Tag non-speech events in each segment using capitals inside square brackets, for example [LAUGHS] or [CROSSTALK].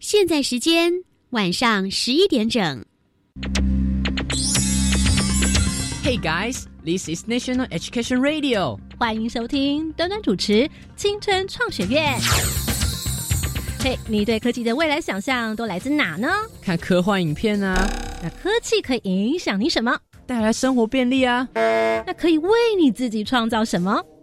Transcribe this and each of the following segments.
现在时间晚上十一点整。Hey guys, this is National Education Radio. 欢迎收听端端主持《青春创学院》。嘿，你对科技的未来想象都来自哪呢？看科幻影片啊，那科技可以影响你什么？带来生活便利啊。那可以为你自己创造什么？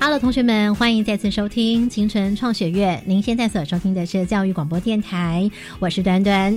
Hello，同学们，欢迎再次收听青春创学院。您现在所收听的是教育广播电台，我是端端。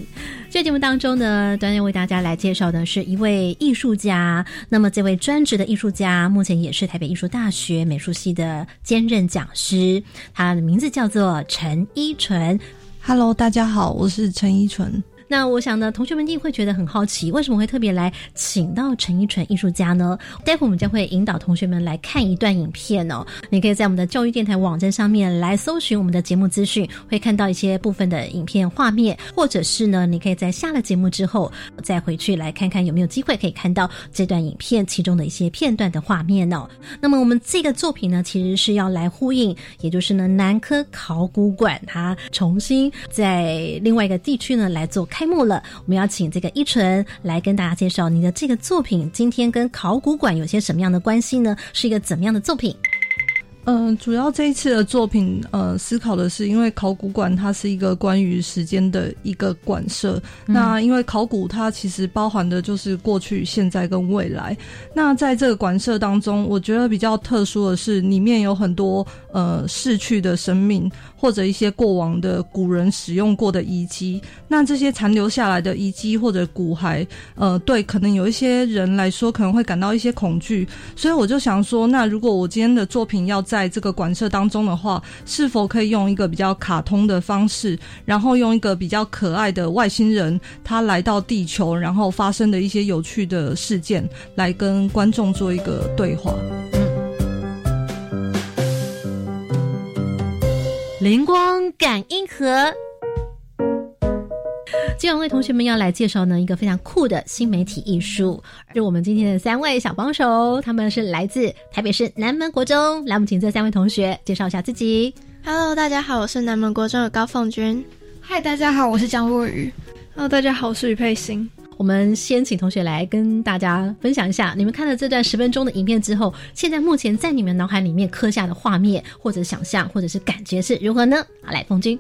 这节目当中呢，端端为大家来介绍的是一位艺术家。那么，这位专职的艺术家，目前也是台北艺术大学美术系的兼任讲师，他的名字叫做陈依纯。Hello，大家好，我是陈依纯。那我想呢，同学们一定会觉得很好奇，为什么会特别来请到陈一纯艺术家呢？待会我们将会引导同学们来看一段影片哦。你可以在我们的教育电台网站上面来搜寻我们的节目资讯，会看到一些部分的影片画面，或者是呢，你可以在下了节目之后再回去来看看有没有机会可以看到这段影片其中的一些片段的画面哦。那么我们这个作品呢，其实是要来呼应，也就是呢南科考古馆它重新在另外一个地区呢来做开幕了。我们要请这个依纯来跟大家介绍你的这个作品，今天跟考古馆有些什么样的关系呢？是一个怎么样的作品？嗯、主要这一次的作品，呃，思考的是，因为考古馆它是一个关于时间的一个馆舍。那因为考古它其实包含的就是过去、现在跟未来。那在这个馆舍当中，我觉得比较特殊的是，里面有很多呃逝去的生命，或者一些过往的古人使用过的遗迹。那这些残留下来的遗迹或者骨骸，呃，对可能有一些人来说，可能会感到一些恐惧。所以我就想说，那如果我今天的作品要在这个馆舍当中的话，是否可以用一个比较卡通的方式，然后用一个比较可爱的外星人他来到地球，然后发生的一些有趣的事件，来跟观众做一个对话。灵光感应盒。今晚为同学们要来介绍呢一个非常酷的新媒体艺术，是我们今天的三位小帮手，他们是来自台北市南门国中。来，我们请这三位同学介绍一下自己。Hello，大家好，我是南门国中的高凤君。嗨，大家好，我是江若雨。Hello，大家好，我是于佩欣。我们先请同学来跟大家分享一下，你们看了这段十分钟的影片之后，现在目前在你们脑海里面刻下的画面，或者想象，或者是感觉是如何呢？好，来，凤君。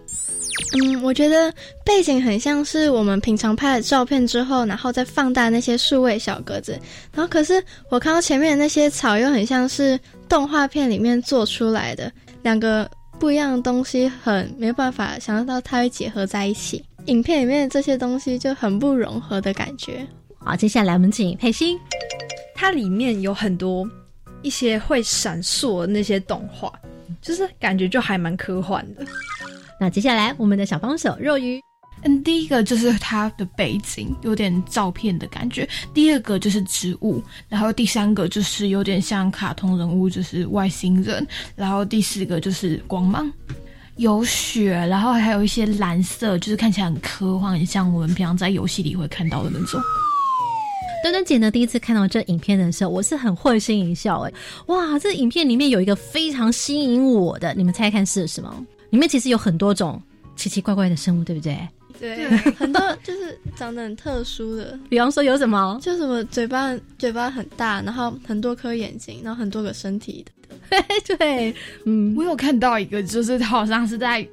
嗯，我觉得背景很像是我们平常拍的照片之后，然后再放大那些数位小格子。然后可是我看到前面的那些草，又很像是动画片里面做出来的，两个不一样的东西，很没有办法想象到它会结合在一起。影片里面的这些东西就很不融合的感觉。好，接下来我们请佩欣。它里面有很多一些会闪烁的那些动画，就是感觉就还蛮科幻的。那接下来我们的小帮手肉鱼。嗯，第一个就是它的背景有点照片的感觉，第二个就是植物，然后第三个就是有点像卡通人物，就是外星人，然后第四个就是光芒，有雪，然后还有一些蓝色，就是看起来很科幻，很像我们平常在游戏里会看到的那种。端端姐呢，第一次看到这影片的时候，我是很会心一笑，哎，哇，这影片里面有一个非常吸引我的，你们猜看是什么？里面其实有很多种奇奇怪怪的生物，对不对？对，[LAUGHS] 很多就是长得很特殊的，比方说有什么？就什么嘴巴嘴巴很大，然后很多颗眼睛，然后很多个身体的。[LAUGHS] 对，嗯，我有看到一个，就是他好像是在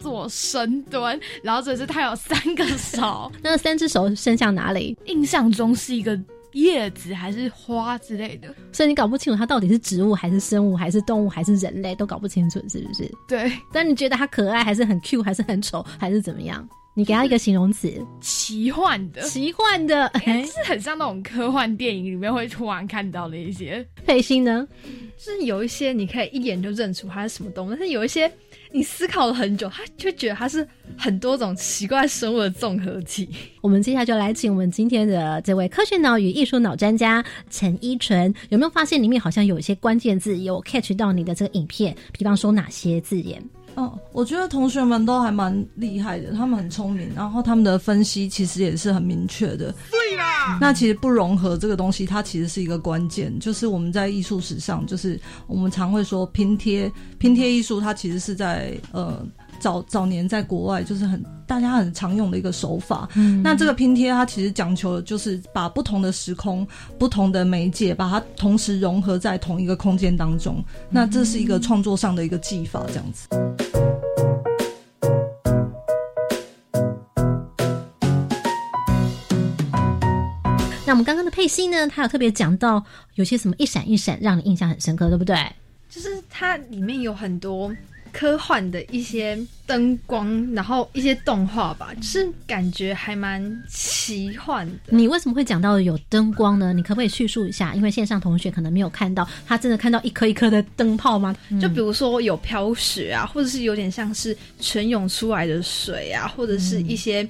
做深蹲，然后只是他有三个手，[LAUGHS] 那三只手伸向哪里？印象中是一个叶子还是花之类的。所以你搞不清楚它到底是植物还是生物还是动物还是人类，都搞不清楚，是不是？对，但你觉得它可爱还是很 Q 还是很丑还是怎么样？你给他一个形容词，奇幻的，奇幻的，哎，是很像那种科幻电影里面会突然看到的一些。配心呢，就是有一些你可以一眼就认出它是什么动物，但是有一些你思考了很久，他就觉得它是很多种奇怪生物的综合体。我们接下来就来请我们今天的这位科学脑与艺术脑专家陈依纯，有没有发现里面好像有一些关键字有 catch 到你的这个影片？比方说哪些字眼？哦，我觉得同学们都还蛮厉害的，他们很聪明，然后他们的分析其实也是很明确的。对啦，那其实不融合这个东西，它其实是一个关键，就是我们在艺术史上，就是我们常会说拼贴，拼贴艺术，它其实是在呃。早早年在国外就是很大家很常用的一个手法。嗯，那这个拼贴它其实讲求的就是把不同的时空、不同的媒介，把它同时融合在同一个空间当中。那这是一个创作上的一个技法，这样子。那我们刚刚的佩欣呢，他有特别讲到有些什么一闪一闪，让你印象很深刻，对不对？就是它里面有很多。科幻的一些灯光，然后一些动画吧，就是感觉还蛮奇幻的。你为什么会讲到有灯光呢？你可不可以叙述一下？因为线上同学可能没有看到，他真的看到一颗一颗的灯泡吗？就比如说有飘雪啊，或者是有点像是泉涌出来的水啊，或者是一些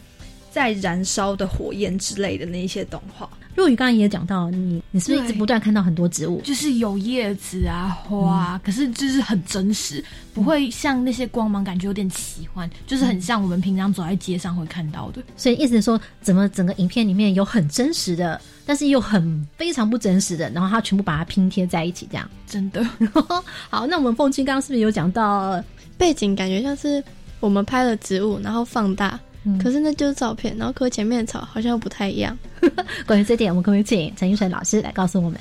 在燃烧的火焰之类的那一些动画。若雨刚刚也讲到，你你是不是一直不断看到很多植物，就是有叶子啊花，可是就是很真实，不会像那些光芒，感觉有点奇幻，就是很像我们平常走在街上会看到的。所以意思是说，怎么整个影片里面有很真实的，但是又很非常不真实的，然后他全部把它拼贴在一起，这样真的 [LAUGHS] 好。那我们凤青刚刚是不是有讲到背景，感觉像是我们拍了植物，然后放大。可是那就是照片，然后和前面的草好像又不太一样。[LAUGHS] 关于这点，我们可不可以请陈奕迅老师来告诉我们？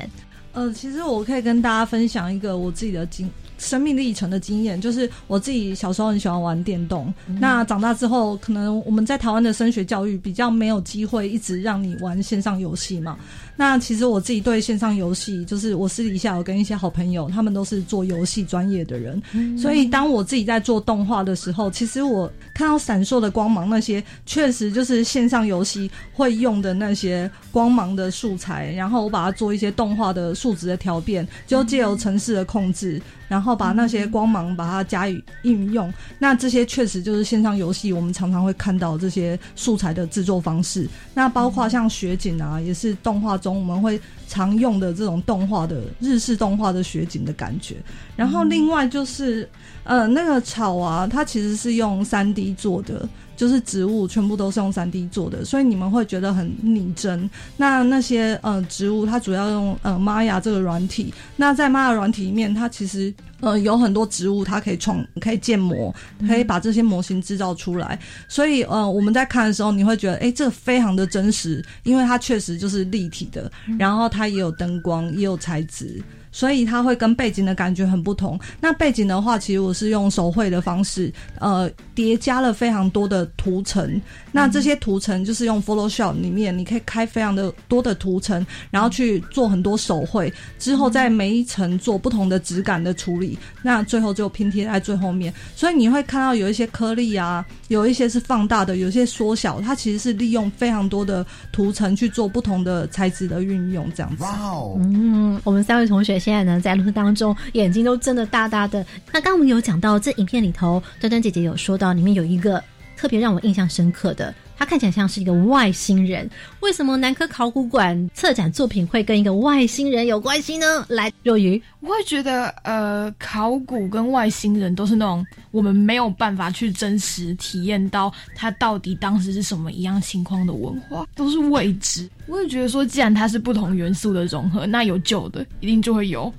呃，其实我可以跟大家分享一个我自己的经生命历程的经验，就是我自己小时候很喜欢玩电动，那长大之后，可能我们在台湾的升学教育比较没有机会一直让你玩线上游戏嘛。那其实我自己对线上游戏，就是我私底下有跟一些好朋友，他们都是做游戏专业的人，所以当我自己在做动画的时候，其实我看到闪烁的光芒，那些确实就是线上游戏会用的那些光芒的素材，然后我把它做一些动画的数值的调变，就借由城市的控制。然后把那些光芒把它加以应用，那这些确实就是线上游戏我们常常会看到这些素材的制作方式。那包括像雪景啊，也是动画中我们会常用的这种动画的日式动画的雪景的感觉。然后另外就是，呃，那个草啊，它其实是用三 D 做的。就是植物全部都是用三 D 做的，所以你们会觉得很拟真。那那些呃植物，它主要用呃玛雅这个软体。那在玛雅软体里面，它其实呃有很多植物，它可以创可以建模，可以把这些模型制造出来。所以呃我们在看的时候，你会觉得哎这非常的真实，因为它确实就是立体的，然后它也有灯光，也有材质。所以它会跟背景的感觉很不同。那背景的话，其实我是用手绘的方式，呃，叠加了非常多的图层。那这些图层就是用 Photoshop 里面，你可以开非常的多的图层，然后去做很多手绘，之后在每一层做不同的质感的处理。那最后就拼贴在最后面。所以你会看到有一些颗粒啊，有一些是放大的，有些缩小。它其实是利用非常多的图层去做不同的材质的运用，这样子。哇哦，嗯，我们三位同学。现在呢，在录当中，眼睛都睁得大大的。那刚我们有讲到，这影片里头，端端姐姐有说到，里面有一个特别让我印象深刻的，他看起来像是一个外星人。为什么南科考古馆策展作品会跟一个外星人有关系呢？来，若愚，我会觉得，呃，考古跟外星人都是那种我们没有办法去真实体验到它到底当时是什么一样情况的文化，都是未知。我也觉得说，既然它是不同元素的融合，那有旧的，一定就会有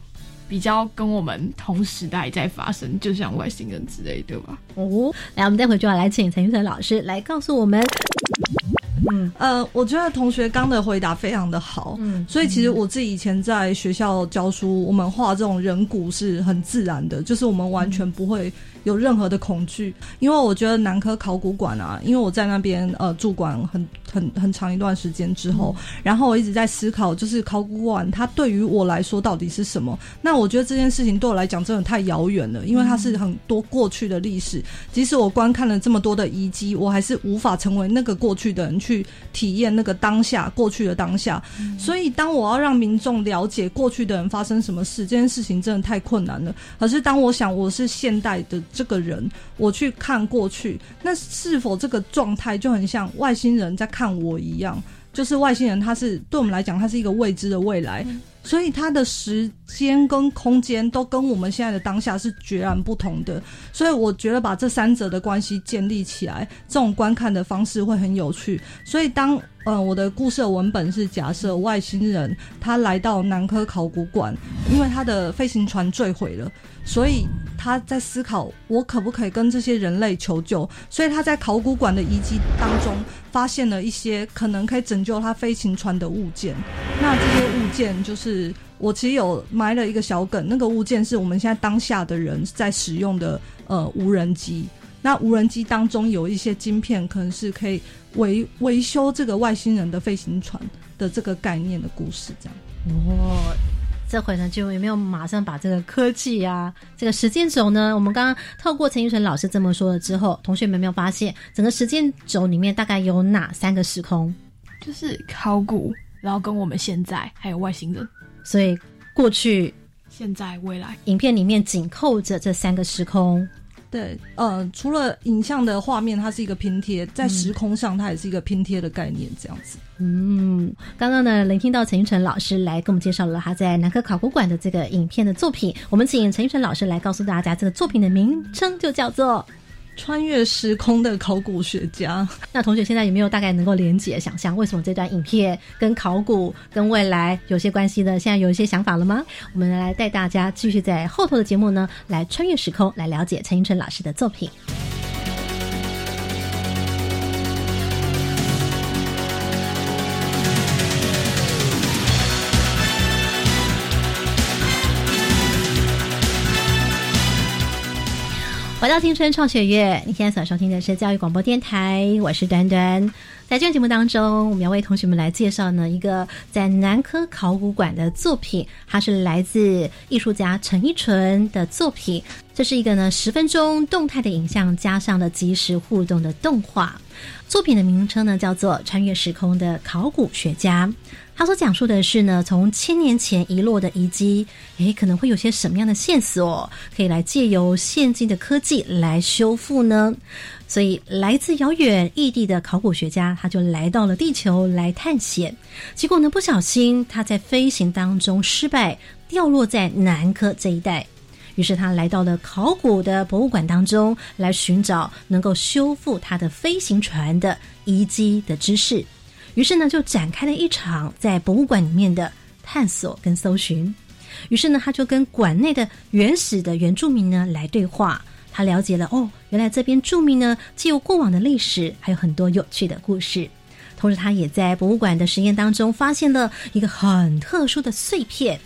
比较跟我们同时代在发生，就像外星人之类对吧。哦，来，我们待会就要来请陈玉成老师来告诉我们。嗯，呃，我觉得同学刚的回答非常的好，嗯，所以其实我自己以前在学校教书，我们画这种人骨是很自然的，就是我们完全不会有任何的恐惧，因为我觉得南科考古馆啊，因为我在那边呃驻馆很很很长一段时间之后，然后我一直在思考，就是考古馆它对于我来说到底是什么？那我觉得这件事情对我来讲真的太遥远了，因为它是很多过去的历史。即使我观看了这么多的遗迹，我还是无法成为那个过去的人去体验那个当下过去的当下。所以，当我要让民众了解过去的人发生什么事，这件事情真的太困难了。可是，当我想我是现代的这个人，我去看过去，那是否这个状态就很像外星人在看我一样？就是外星人，他是对我们来讲，他是一个未知的未来，所以他的时间跟空间都跟我们现在的当下是截然不同的。所以我觉得把这三者的关系建立起来，这种观看的方式会很有趣。所以当呃我的故事的文本是假设外星人他来到南科考古馆，因为他的飞行船坠毁了。所以他在思考，我可不可以跟这些人类求救？所以他在考古馆的遗迹当中发现了一些可能可以拯救他飞行船的物件。那这些物件就是我其实有埋了一个小梗，那个物件是我们现在当下的人在使用的呃无人机。那无人机当中有一些晶片，可能是可以维维修这个外星人的飞行船的这个概念的故事，这样。哦。这回呢，就有没有马上把这个科技啊，这个时间轴呢？我们刚刚透过陈奕纯老师这么说了之后，同学们有没有发现，整个时间轴里面大概有哪三个时空？就是考古，然后跟我们现在还有外星人，所以过去、现在、未来，影片里面紧扣着这三个时空。对，呃，除了影像的画面，它是一个拼贴，在时空上它也是一个拼贴的概念，这样子。嗯，刚刚呢，聆听到陈玉成老师来给我们介绍了他在南科考古馆的这个影片的作品，我们请陈玉成老师来告诉大家，这个作品的名称就叫做。穿越时空的考古学家，那同学现在有没有大概能够连结想象，为什么这段影片跟考古、跟未来有些关系呢？现在有一些想法了吗？我们来带大家继续在后头的节目呢，来穿越时空，来了解陈英春老师的作品。回到青春创学院，你现在所收听的是教育广播电台，我是端端。在这个节目当中，我们要为同学们来介绍呢一个在南科考古馆的作品，它是来自艺术家陈一纯的作品。这是一个呢十分钟动态的影像加上了即时互动的动画。作品的名称呢叫做《穿越时空的考古学家》。他所讲述的是呢，从千年前遗落的遗迹，诶，可能会有些什么样的线索，可以来借由现今的科技来修复呢？所以，来自遥远异地的考古学家，他就来到了地球来探险。结果呢，不小心他在飞行当中失败，掉落在南科这一带。于是他来到了考古的博物馆当中，来寻找能够修复他的飞行船的遗迹的知识。于是呢，就展开了一场在博物馆里面的探索跟搜寻。于是呢，他就跟馆内的原始的原住民呢来对话。他了解了哦，原来这边住民呢，既有过往的历史，还有很多有趣的故事。同时，他也在博物馆的实验当中发现了一个很特殊的碎片。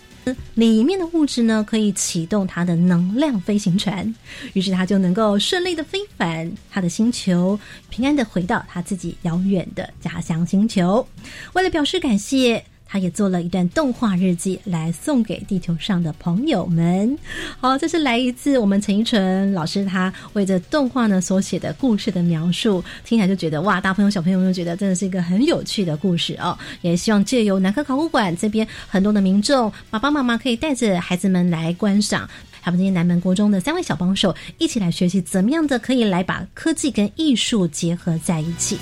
里面的物质呢，可以启动它的能量飞行船，于是它就能够顺利的飞返它的星球，平安的回到他自己遥远的家乡星球。为了表示感谢。他也做了一段动画日记来送给地球上的朋友们。好，这是来一次我们陈一纯老师他为这动画呢所写的故事的描述，听起来就觉得哇，大朋友小朋友们都觉得真的是一个很有趣的故事哦。也希望借由南科考古馆这边很多的民众爸爸妈妈可以带着孩子们来观赏，还有今天南门国中的三位小帮手一起来学习怎么样的可以来把科技跟艺术结合在一起。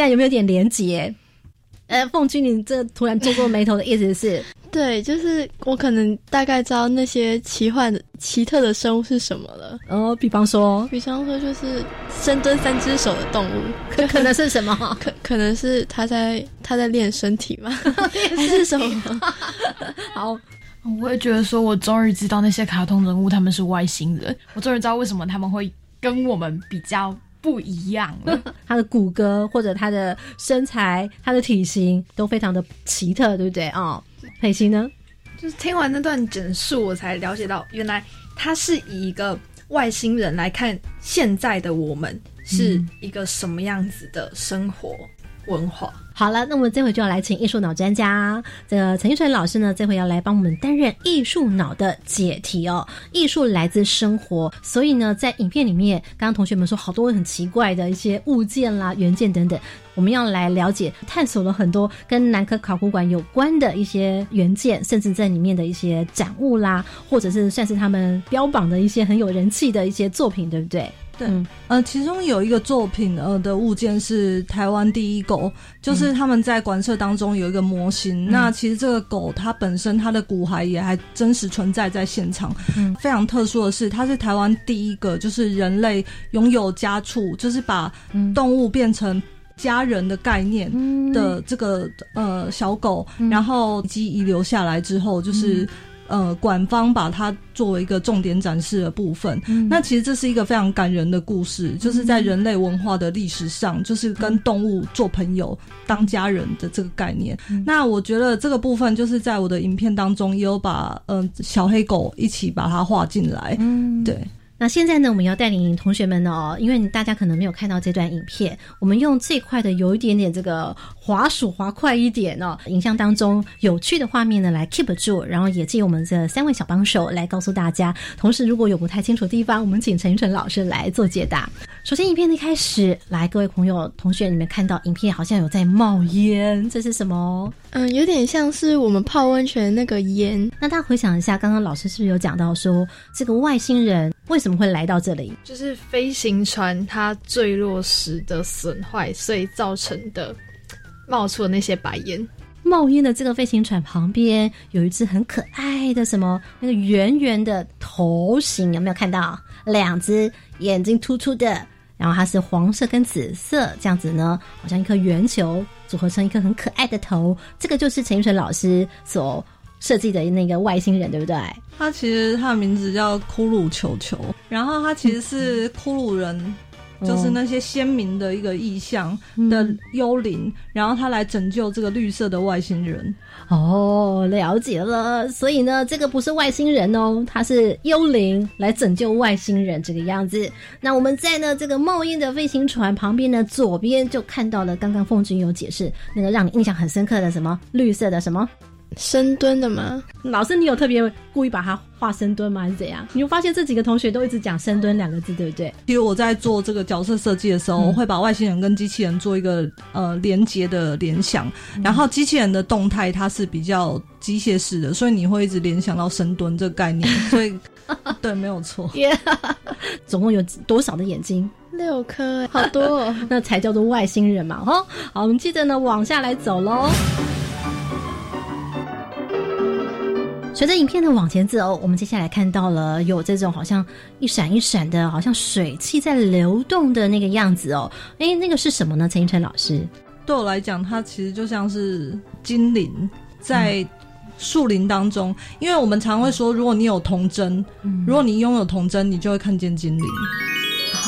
现在有没有点连结？呃，凤君，你这突然皱皱眉头的意思是？[LAUGHS] 对，就是我可能大概知道那些奇幻的、奇特的生物是什么了。哦，比方说，比方说就是深蹲三只手的动物，可可能是什么？[LAUGHS] 可可能是他在他在练身体吗？[LAUGHS] 还是什么？好，我也觉得说，我终于知道那些卡通人物他们是外星人，我终于知道为什么他们会跟我们比较。不一样了，[LAUGHS] 他的骨骼或者他的身材、他的体型都非常的奇特，对不对啊？佩欣呢？就是听完那段简述，我才了解到，原来他是以一个外星人来看现在的我们是一个什么样子的生活文化。好了，那我们这回就要来请艺术脑专家，这陈奕纯老师呢，这回要来帮我们担任艺术脑的解题哦。艺术来自生活，所以呢，在影片里面，刚刚同学们说好多很奇怪的一些物件啦、原件等等，我们要来了解、探索了很多跟南科考古馆有关的一些原件，甚至在里面的一些展物啦，或者是算是他们标榜的一些很有人气的一些作品，对不对？对，呃，其中有一个作品呃的物件是台湾第一狗，就是他们在馆舍当中有一个模型。那其实这个狗它本身它的骨骸也还真实存在在现场。嗯，非常特殊的是，它是台湾第一个就是人类拥有家畜，就是把动物变成家人的概念的这个呃小狗，然后以及遗留下来之后就是。呃，馆方把它作为一个重点展示的部分。那其实这是一个非常感人的故事，就是在人类文化的历史上，就是跟动物做朋友、当家人的这个概念。那我觉得这个部分就是在我的影片当中也有把嗯小黑狗一起把它画进来。嗯，对。那现在呢，我们要带领同学们哦，因为大家可能没有看到这段影片，我们用最快的有一点点这个滑鼠滑快一点哦，影像当中有趣的画面呢来 keep 住，然后也借我们这三位小帮手来告诉大家。同时，如果有不太清楚的地方，我们请陈晨老师来做解答。首先，影片的开始，来各位朋友、同学，你们看到影片好像有在冒烟，这是什么？嗯，有点像是我们泡温泉那个烟。那大家回想一下，刚刚老师是不是有讲到说，这个外星人为什么会来到这里？就是飞行船它坠落时的损坏，所以造成的冒出的那些白烟。冒烟的这个飞行船旁边有一只很可爱的什么？那个圆圆的头型有没有看到？两只眼睛突出的。然后它是黄色跟紫色这样子呢，好像一颗圆球组合成一颗很可爱的头。这个就是陈奕纯老师所设计的那个外星人，对不对？他其实他的名字叫骷髅球球，然后他其实是骷髅人。就是那些鲜明的一个意象的幽灵，然后他来拯救这个绿色的外星人。哦，了解了。所以呢，这个不是外星人哦，他是幽灵来拯救外星人这个样子。那我们在呢这个冒烟的飞行船旁边呢，左边就看到了刚刚凤君有解释那个让你印象很深刻的什么绿色的什么。深蹲的吗？老师，你有特别故意把它画深蹲吗？还是怎样？你会发现这几个同学都一直讲深蹲两个字，对不对？其实我在做这个角色设计的时候，我会把外星人跟机器人做一个呃连接的联想，然后机器人的动态它是比较机械式的，所以你会一直联想到深蹲这个概念。[LAUGHS] 所以对，没有错。[LAUGHS] 总共有多少的眼睛？六颗，好多，哦 [LAUGHS] 那才叫做外星人嘛！哈，好，我们接着呢往下来走喽。随着影片的往前走，我们接下来看到了有这种好像一闪一闪的，好像水汽在流动的那个样子哦。哎，那个是什么呢？陈奕晨老师，对我来讲，它其实就像是精灵在树林当中。因为我们常会说，如果你有童真，如果你拥有童真，你就会看见精灵。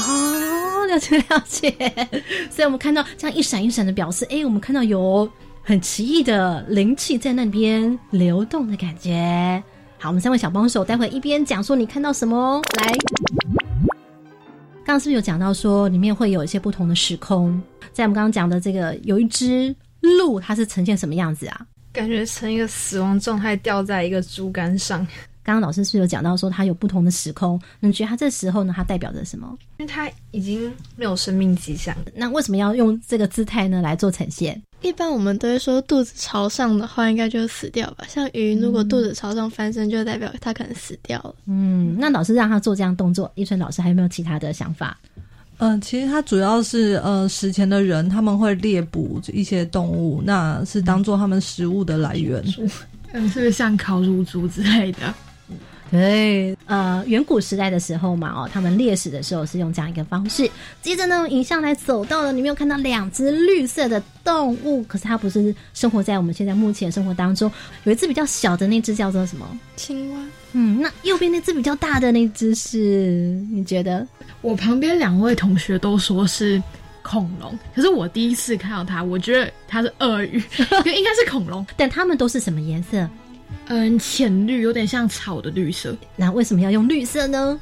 哦，了解了解。所以我们看到这样一闪一闪的表示，哎，我们看到有。很奇异的灵气在那边流动的感觉。好，我们三位小帮手，待会一边讲说你看到什么。来，刚刚是不是有讲到说里面会有一些不同的时空？在我们刚刚讲的这个，有一只鹿，它是呈现什么样子啊？感觉成一个死亡状态，吊在一个竹竿上。刚刚老师是有讲到说它有不同的时空，你觉得它这时候呢，它代表着什么？因为它已经没有生命迹象。那为什么要用这个姿态呢来做呈现？一般我们都会说肚子朝上的话，应该就死掉吧。像鱼，如果肚子朝上翻身，就代表它可能死掉了。嗯，那老师让他做这样动作，一春老师还有没有其他的想法？嗯，其实它主要是呃，史前的人他们会猎捕一些动物，那是当做他们食物的来源。嗯，是不是像烤乳猪之类的？对，呃，远古时代的时候嘛，哦，他们猎食的时候是用这样一个方式。接着呢，影像来走到了，你没有看到两只绿色的动物，可是它不是生活在我们现在目前生活当中。有一只比较小的那只叫做什么？青蛙。嗯，那右边那只比较大的那只是？你觉得？我旁边两位同学都说是。恐龙，可是我第一次看到它，我觉得它是鳄鱼，[LAUGHS] 应该是恐龙。[LAUGHS] 但它们都是什么颜色？嗯，浅绿，有点像草的绿色。那为什么要用绿色呢？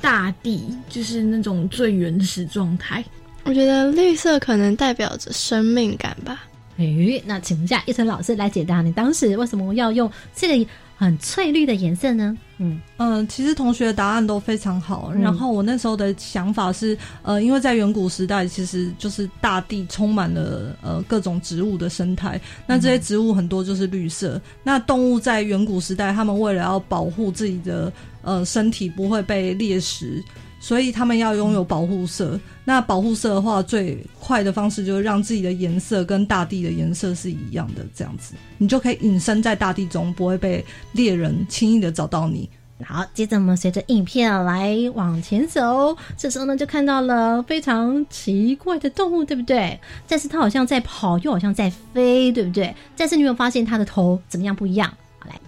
大地就是那种最原始状态。我觉得绿色可能代表着生命感吧。诶，那请问一下一晨老师来解答，你当时为什么要用这个很翠绿的颜色呢？嗯嗯，其实同学的答案都非常好。嗯然后我那时候的想法是，呃，因为在远古时代，其实就是大地充满了呃各种植物的生态。那这些植物很多就是绿色。那动物在远古时代，他们为了要保护自己的呃身体不会被猎食，所以他们要拥有保护色。那保护色的话，最快的方式就是让自己的颜色跟大地的颜色是一样的，这样子你就可以隐身在大地中，不会被猎人轻易的找到你。好，接着我们随着影片来往前走，这时候呢就看到了非常奇怪的动物，对不对？但是它好像在跑，又好像在飞，对不对？但是你有没有发现它的头怎么样不一样？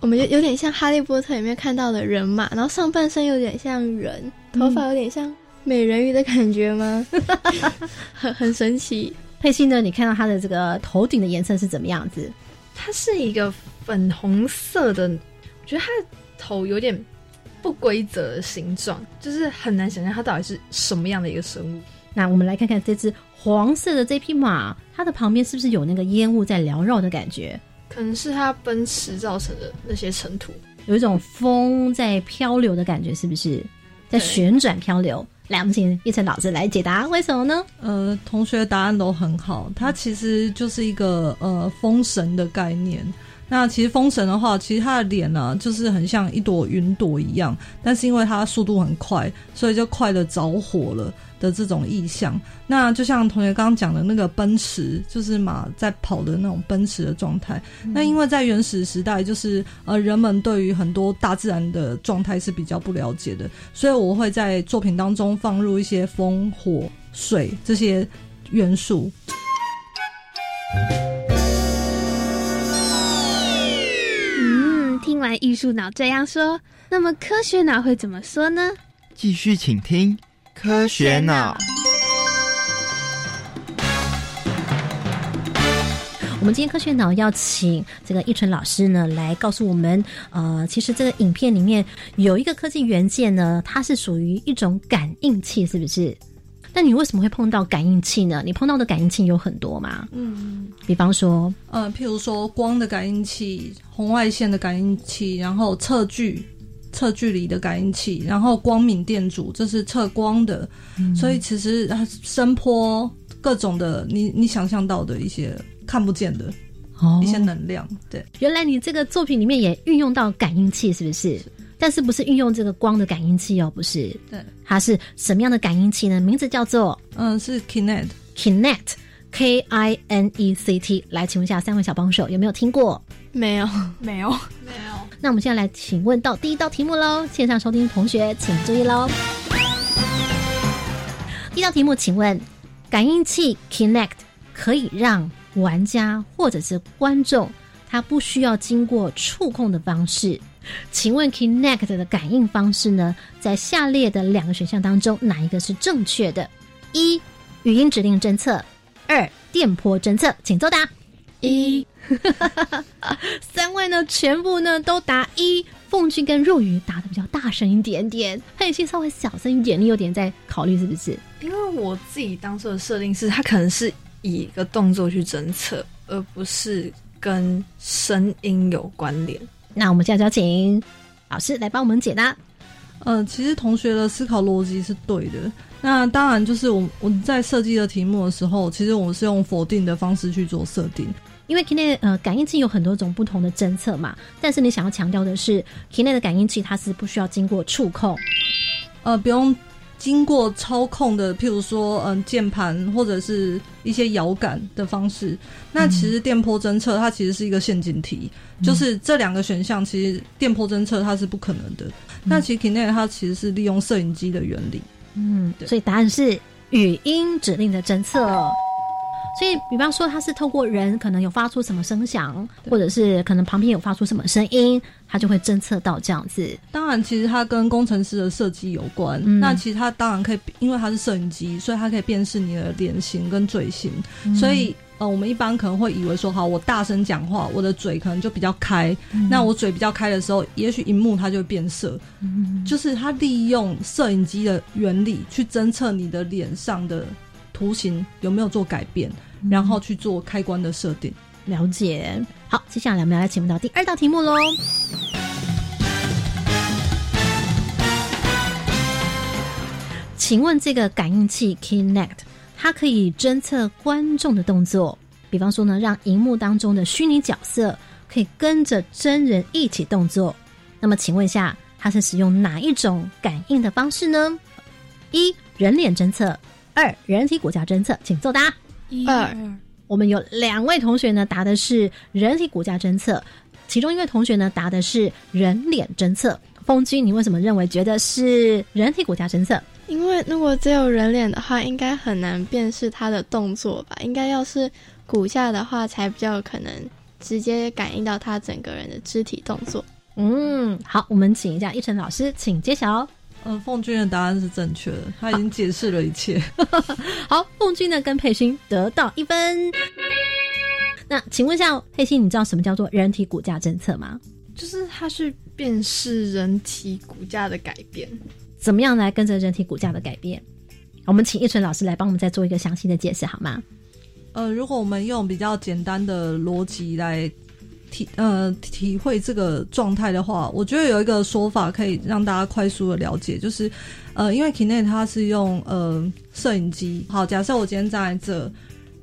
我们有有点像《哈利波特》里面看到的人马，然后上半身有点像人，头发有点像美人鱼的感觉吗？[LAUGHS] 很很神奇。佩欣呢？你看到它的这个头顶的颜色是怎么样子？它是一个粉红色的，我觉得它的头有点不规则的形状，就是很难想象它到底是什么样的一个生物。那我们来看看这只黄色的这匹马，它的旁边是不是有那个烟雾在缭绕的感觉？可能是它奔驰造成的那些尘土。有一种风在漂流的感觉，是不是在旋转漂流？来，我们请叶晨老师来解答，为什么呢？呃，同学答案都很好，它其实就是一个呃风神的概念。那其实风神的话，其实他的脸呢、就是很像一朵云朵一样，但是因为它速度很快，所以就快的着火了的这种意象。那就像同学刚刚讲的那个奔驰，就是马在跑的那种奔驰的状态。那因为在原始时代，就是呃人们对于很多大自然的状态是比较不了解的，所以我会在作品当中放入一些风、火、水这些元素。嗯，听完艺术脑这样说，那么科学脑会怎么说呢？继续请听科学脑。我们今天科学脑要请这个易纯老师呢来告诉我们，呃，其实这个影片里面有一个科技元件呢，它是属于一种感应器，是不是？那你为什么会碰到感应器呢？你碰到的感应器有很多嘛？嗯，比方说，呃，譬如说光的感应器、红外线的感应器，然后测距、测距离的感应器，然后光敏电阻，这是测光的。所以其实呃声波各种的，你你想象到的一些看不见的哦一些能量，对。原来你这个作品里面也运用到感应器，是不是？但是不是运用这个光的感应器哦？不是，对，它是什么样的感应器呢？名字叫做嗯，是 Kinect。Kinect，K I N E C T。来，请问一下三位小帮手有没有听过？没有，没有，没有，那我们现在来请问到第一道题目喽，线上收听同学请注意喽。第一道题目，请问感应器 Kinect 可以让玩家或者是观众，他不需要经过触控的方式。请问 Kinect 的感应方式呢，在下列的两个选项当中，哪一个是正确的？一、语音指令侦测；二、电波侦测。请作答。一 [LAUGHS] 三位呢，全部呢都答一。凤君跟若雨答的比较大声一点点，佩欣稍微小声一点。你有点在考虑是不是？因为我自己当初的设定是，他可能是以一个动作去侦测，而不是跟声音有关联。那我们现在就要请老师来帮我们解答。呃，其实同学的思考逻辑是对的。那当然，就是我我在设计的题目的时候，其实我们是用否定的方式去做设定。因为 Kinect 呃感应器有很多种不同的侦测嘛，但是你想要强调的是 Kinect 的感应器它是不需要经过触控，呃，不用经过操控的，譬如说，嗯、键盘或者是一些摇杆的方式。那其实电波侦测它其实是一个陷阱题，就是这两个选项，其实电波侦测它是不可能的。那其实 Kinect 它其实是利用摄影机的原理。嗯，对所以答案是语音指令的侦测。所以，比方说，它是透过人可能有发出什么声响，或者是可能旁边有发出什么声音，它就会侦测到这样子。当然，其实它跟工程师的设计有关。嗯那其实它当然可以，因为它是摄影机，所以它可以辨识你的脸型跟嘴型。所以呃，我们一般可能会以为说，好，我大声讲话，我的嘴可能就比较开。那我嘴比较开的时候，也许荧幕它就会变色。就是它利用摄影机的原理去侦测你的脸上的图形有没有做改变，然后去做开关的设定。了解。好，接下来我们要来请问到第二道题目喽。请问这个感应器 Kinect，它可以侦测观众的动作，比方说呢，让荧幕当中的虚拟角色可以跟着真人一起动作。那么，请问一下，它是使用哪一种感应的方式呢？一人脸侦测，二人体骨架侦测，请作答。二，我们有两位同学呢答的是人体骨架侦测，其中一位同学呢答的是人脸侦测。风君，你为什么认为觉得是人体骨架侦测？因为如果只有人脸的话，应该很难辨识他的动作吧？应该要是骨架的话，才比较有可能直接感应到他整个人的肢体动作。嗯，好，我们请一下一晨老师，请揭晓。嗯，凤君的答案是正确的，他已经解释了一切。[LAUGHS] 好，凤君呢跟佩勋得到一分。那请问一下佩欣，你知道什么叫做人体骨架侦测吗？就是它是辨识人体骨架的改变。怎么样来跟着人体骨架的改变？我们请一纯老师来帮我们再做一个详细的解释好吗？呃，如果我们用比较简单的逻辑来体呃体会这个状态的话，我觉得有一个说法可以让大家快速的了解，就是呃，因为 Kinect 它是用呃摄影机。好，假设我今天站在这，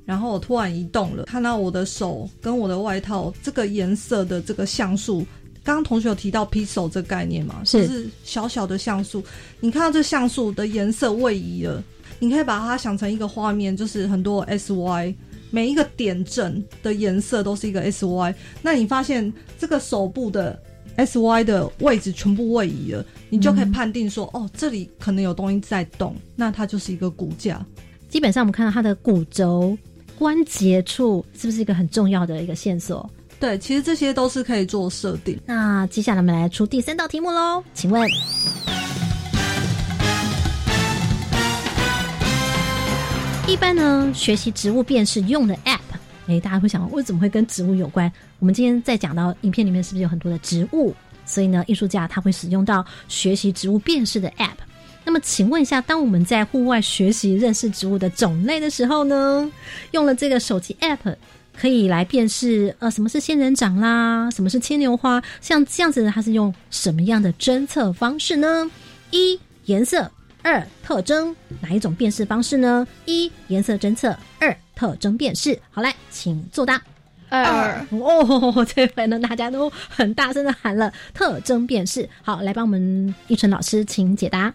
然后我突然移动了，看到我的手跟我的外套这个颜色的这个像素。刚刚同学有提到 pixel 这概念嘛？是就是小小的像素。你看到这像素的颜色位移了，你可以把它想成一个画面，就是很多 sy，每一个点阵的颜色都是一个 sy。那你发现这个手部的 sy 的位置全部位移了，你就可以判定说，哦，这里可能有东西在动，那它就是一个骨架。基本上我们看到它的骨轴关节处是不是一个很重要的一个线索？对，其实这些都是可以做设定。那接下来我们来出第三道题目喽，请问，一般呢学习植物辨识用的 App，哎，大家会想，为什么会跟植物有关？我们今天在讲到影片里面，是不是有很多的植物？所以呢，艺术家他会使用到学习植物辨识的 App。那么，请问一下，当我们在户外学习认识植物的种类的时候呢，用了这个手机 App。可以来辨识，呃，什么是仙人掌啦，什么是牵牛花，像这样子，它是用什么样的侦测方式呢？一颜色，二特征，哪一种辨识方式呢？一颜色侦测，二特征辨识。好来，请作答。二哦，这回呢，大家都很大声的喊了特征辨识。好，来帮我们一纯老师，请解答。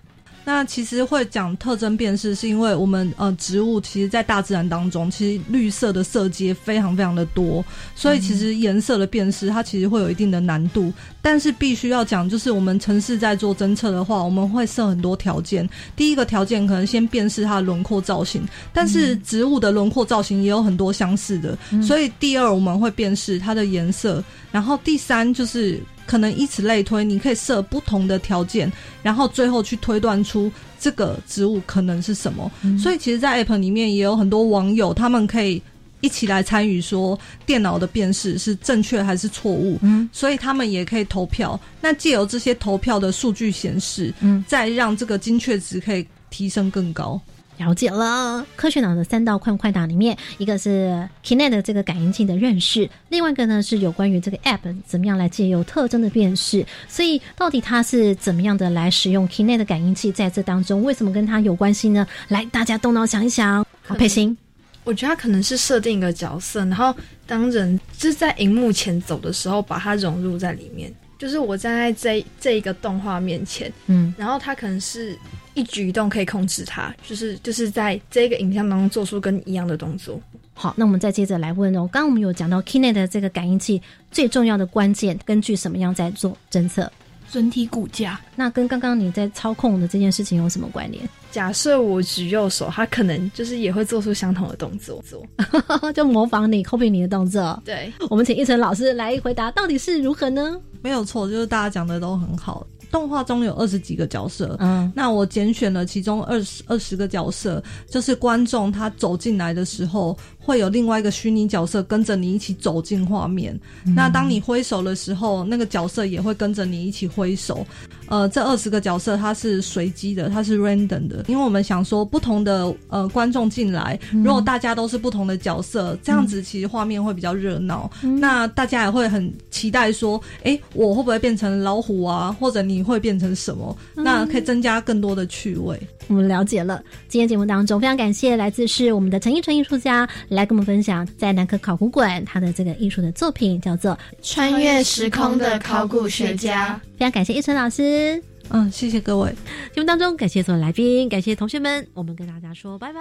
那其实会讲特征辨识，是因为我们呃植物其实，在大自然当中，其实绿色的色阶非常非常的多，所以其实颜色的辨识它其实会有一定的难度。但是必须要讲，就是我们城市在做侦测的话，我们会设很多条件。第一个条件可能先辨识它的轮廓造型，但是植物的轮廓造型也有很多相似的，所以第二我们会辨识它的颜色，然后第三就是。可能以此类推，你可以设不同的条件，然后最后去推断出这个植物可能是什么。所以，其实，在 App 里面也有很多网友，他们可以一起来参与，说电脑的辨识是正确还是错误。嗯，所以他们也可以投票。那借由这些投票的数据显示，嗯，再让这个精确值可以提升更高。了解了，科学脑的三道快快答里面，一个是 Kinect 这个感应器的认识，另外一个呢是有关于这个 App 怎么样来借由特征的辨识。所以到底它是怎么样的来使用 Kinect 感应器在这当中，为什么跟它有关系呢？来，大家动脑想一想。好，佩欣，我觉得它可能是设定一个角色，然后当人就是在荧幕前走的时候，把它融入在里面。就是我站在这这一个动画面前，嗯，然后它可能是。一举一动可以控制它，就是就是在这个影像当中做出跟一样的动作。好，那我们再接着来问哦。刚刚我们有讲到 Kinect 这个感应器最重要的关键，根据什么样在做侦测？人体骨架。那跟刚刚你在操控的这件事情有什么关联？假设我举右手，它可能就是也会做出相同的动作，做 [LAUGHS] 就模仿你，copy 你的动作。对，我们请一晨老师来回答，到底是如何呢？没有错，就是大家讲的都很好。动画中有二十几个角色，嗯，那我拣选了其中二十二十个角色，就是观众他走进来的时候会有另外一个虚拟角色跟着你一起走进画面。那当你挥手的时候，那个角色也会跟着你一起挥手。呃，这二十个角色它是随机的，它是 random 的，因为我们想说不同的呃观众进来，如果大家都是不同的角色，这样子其实画面会比较热闹。那大家也会很期待说，哎，我会不会变成老虎啊？或者你会变成什么？那可以增加更多的趣味。我们了解了。今天节目当中，非常感谢来自是我们的陈奕纯艺术家来跟我们分享在南科考古馆他的这个艺术的作品，叫做《穿越时空的考古学家》。非常感谢一晨老师。嗯，谢谢各位。节目当中感谢所有来宾，感谢同学们，我们跟大家说拜拜。